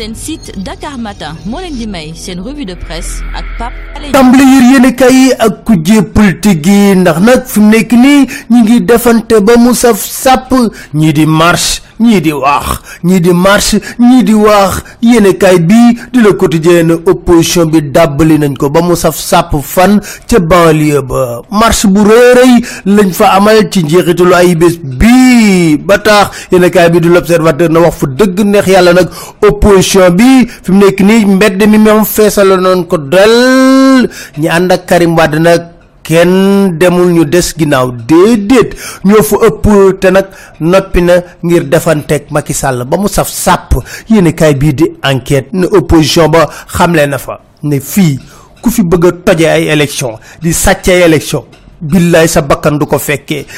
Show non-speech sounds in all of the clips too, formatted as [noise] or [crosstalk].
seen site Dakar Matin moo leen di may seen revue de presse ak Pape Alé tàmbali yër yéen kay yi ak kujje politique yi ndax nag fi mu nekk ñi ngi defante ba mu saf sàpp ñii di marche ñii di wax ñii di marche ñii di wax. Yéen kay bii di le quotidien opposition bi dàbbali nañ ko ba mu saf sàpp fan ca banlieue ba. Marche bu rëy lañ fa amal ci njeexitalu ay bés bii. Ba tax yéen kay bi di l'observateur na wax fu dëgg neex yàlla nag opposition bi fi mu nekk nii mbedd mi moom feesalo noonu ko del ñi ànd ak Karim Wade nag kenn demul ñu des ginnaaw déedéet. Ñoo fa ëpp te nag noppi na ngir defanteeg Macky Sall ba mu saf sàpp. Yéen kaay bii di enquête ne opposition ba xamle na fa ne fii ku fi bëgg a toje ay élection di sàcc ay élection billaay sa bakkan du ko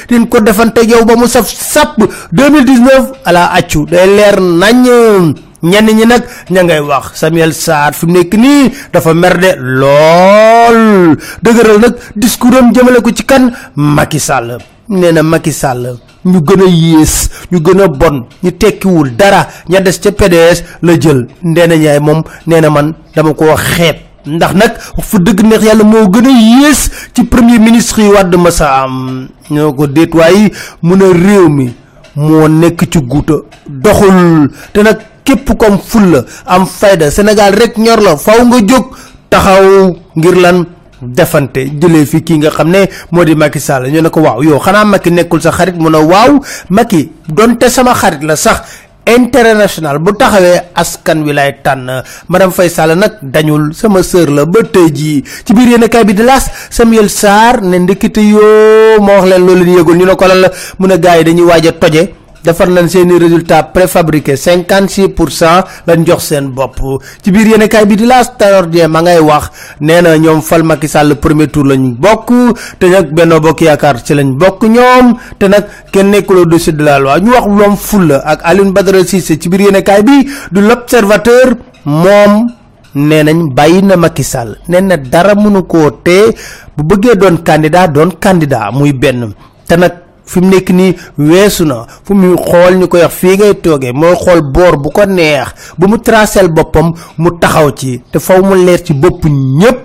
din ko defante yow ba mu saf sàpp. 2019 ala accu day leer nañ ñenn ñi nag ña ngay wax Samuel Sarr fi mu nekk nii dafa mer de lool. Dëgëral nag discours am jëmale ko ci kan? Macky Sall. Nee na Macky Sall ñu gën a yées ñu gën a bon ñu tekkiwul dara ña des ca PDS la jël. Ndeena ñaay moom nee na man dama koo xeeb. Ndax wax fa dëgg neex yàlla moo gën a yées ci premier ministre yi wàdd ma sa am ko réew mi moo nekk ci guuta. Doxul. Te nag képp comme fulla am fayda Sénégal rek ñor la faw nga jóg taxaw ngir lan? Defante jëlee fi kii nga xam ne moo di Macky Sall ñu ne ko waaw yow xanaa Macky nekkul sa xarit mu ne waaw Macky donte sama xarit la sax intérêt national bu taxawee askan wi lay tànn. Madame Faye Sall nag dañul sama sœur la ba tey jii. Ci biir yéen kay bi di laas Samuel Sarr ne yoo moo wax leen loolu leen yëgul ñu ne ko lan la mu ne gars yi dañuy waaj a toje defar nañ seeni résultat préfabriqué cinquante six pour cent lañ jox seen bopp. ci biir yéen kaay bi di laas Tanor ma ngay wax nee na ñoom fal Macky Sall premier tour lañ bokk te nag Benno Bokk Yaakaar ci lañ bokk ñoom te nag kenn nekkul au-dessus de la loi. ñu wax loom fulla ak Alioune Badara Cissé ci biir yéen kaay bi du l'observateur moom nee nañ bàyyi na Macky Sall. nee na dara mënu koo tee bu bëggee doon candidat doon candidat muy benn. te nag fi mu nekk nii weesu na. Fu mu xool ñu koy wax fii ngay toogee mooy xool boor bu ko neex bu mu tracel boppam mu taxaw ci. Te faw mu leer ci bopp ñépp.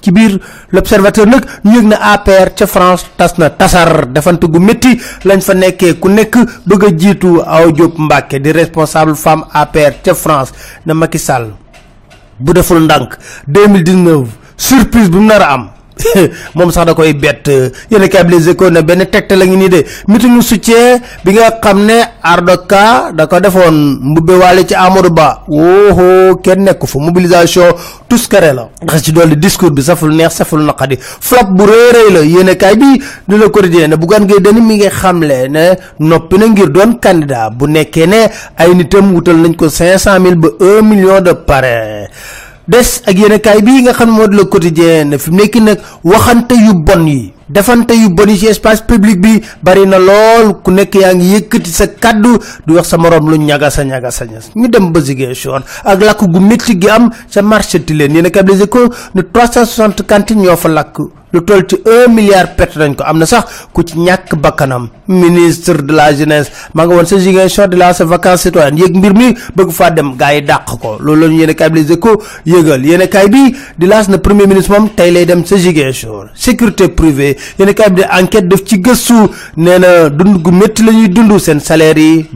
Ci biir l'observateur nag ñu na APR France tas na tasar. Defante gu métti lañ fa nekkee. Ku nekk bëgg a jiitu aw Diop Mbacke di responsable femme APR ca France na Macky Sall bu deful ndànk. 2019 surprise bu mu am [laughs] moom sax da koy bett. Yéen kay les échos ne benn tegte la ngi nii de. Meeting soutien bi nga xam ne Ardoka da ko defoon mbubbe waale ci Amadou Ba. Woohoo kenn nekku fa. Mobilisation tuskare la. Ci discours bi saful neex saful naqadi. Flop bu la. Yéen kay bi di la quotidien ne Bougane Gueye Dany mi ngi ne na ngir doon candidat. Bu nekkee ne ay nitam wutal nañ ko cinq cent mille ba un million de parrain des ak yéen kaay bii nga xam di le quotidien fi mu nekk nag waxante yu bon yi defante yu bon ci espace public bi bari na lool. Ku nekk yaa ngi yëkkati sa kaddu di wax sa morom lu ñagasa ñagasa ñas. Ñu dem ba Ziguinchor ak lakk gu métti gi am sa marché Tilène. Yéen kaay bi Les Échos ne 360 cantines ñoo fa lakk lu toll ci un milliard perte nañ ko. Am na sax ku ci ñàkk bakkanam. Ministre de la jeunesse maa nga woon sa Ziguinchor de la sa vacances citoyennes. Yéeg mbir mi bëgg faa dem ko. Loolu bi bi di laas na premier ministre moom tey lay dem sa Ziguinchor. Sécurité privée. Yéen kaay bi di enquête def ci gëstu. Nee dund gu métti la dund. Seen salaire yi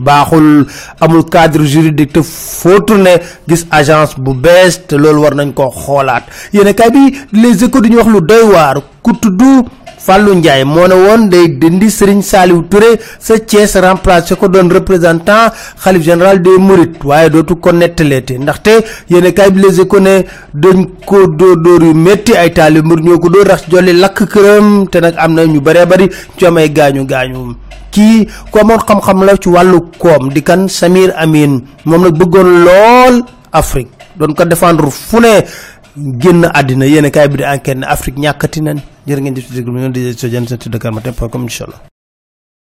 amul cadre juridique te gis agence bu bees te loolu war nañ ko xoolaat. Yéen kaay bi Les Échos duñu wax lu doy waar ku tudd Fallou Ndiaye moo ne woon day dindi Serigne Saliou Touré sa Thiès remplacé ko doon représentant xalif général des Mourides waaye dootu ko nettaleete ndaxte yéen kay bi Les Échos ne dañ ko dóor dóor yu métti ay taali mbir ñoo ko dóor rax jolli lakk këram te nag am na ñu bëree bëri ci am ay gaañu gaañu. kii ku amoon xam-xam la ci wàllu koom di kan Samir Amin moom nag bëggoon lool Afrique doon ko défendre fu ne génn àddina yéen kaay bi di enquête ne Afrique ñàkkati nañ. Jërë ngeen di so jën seen Dakar Matin point com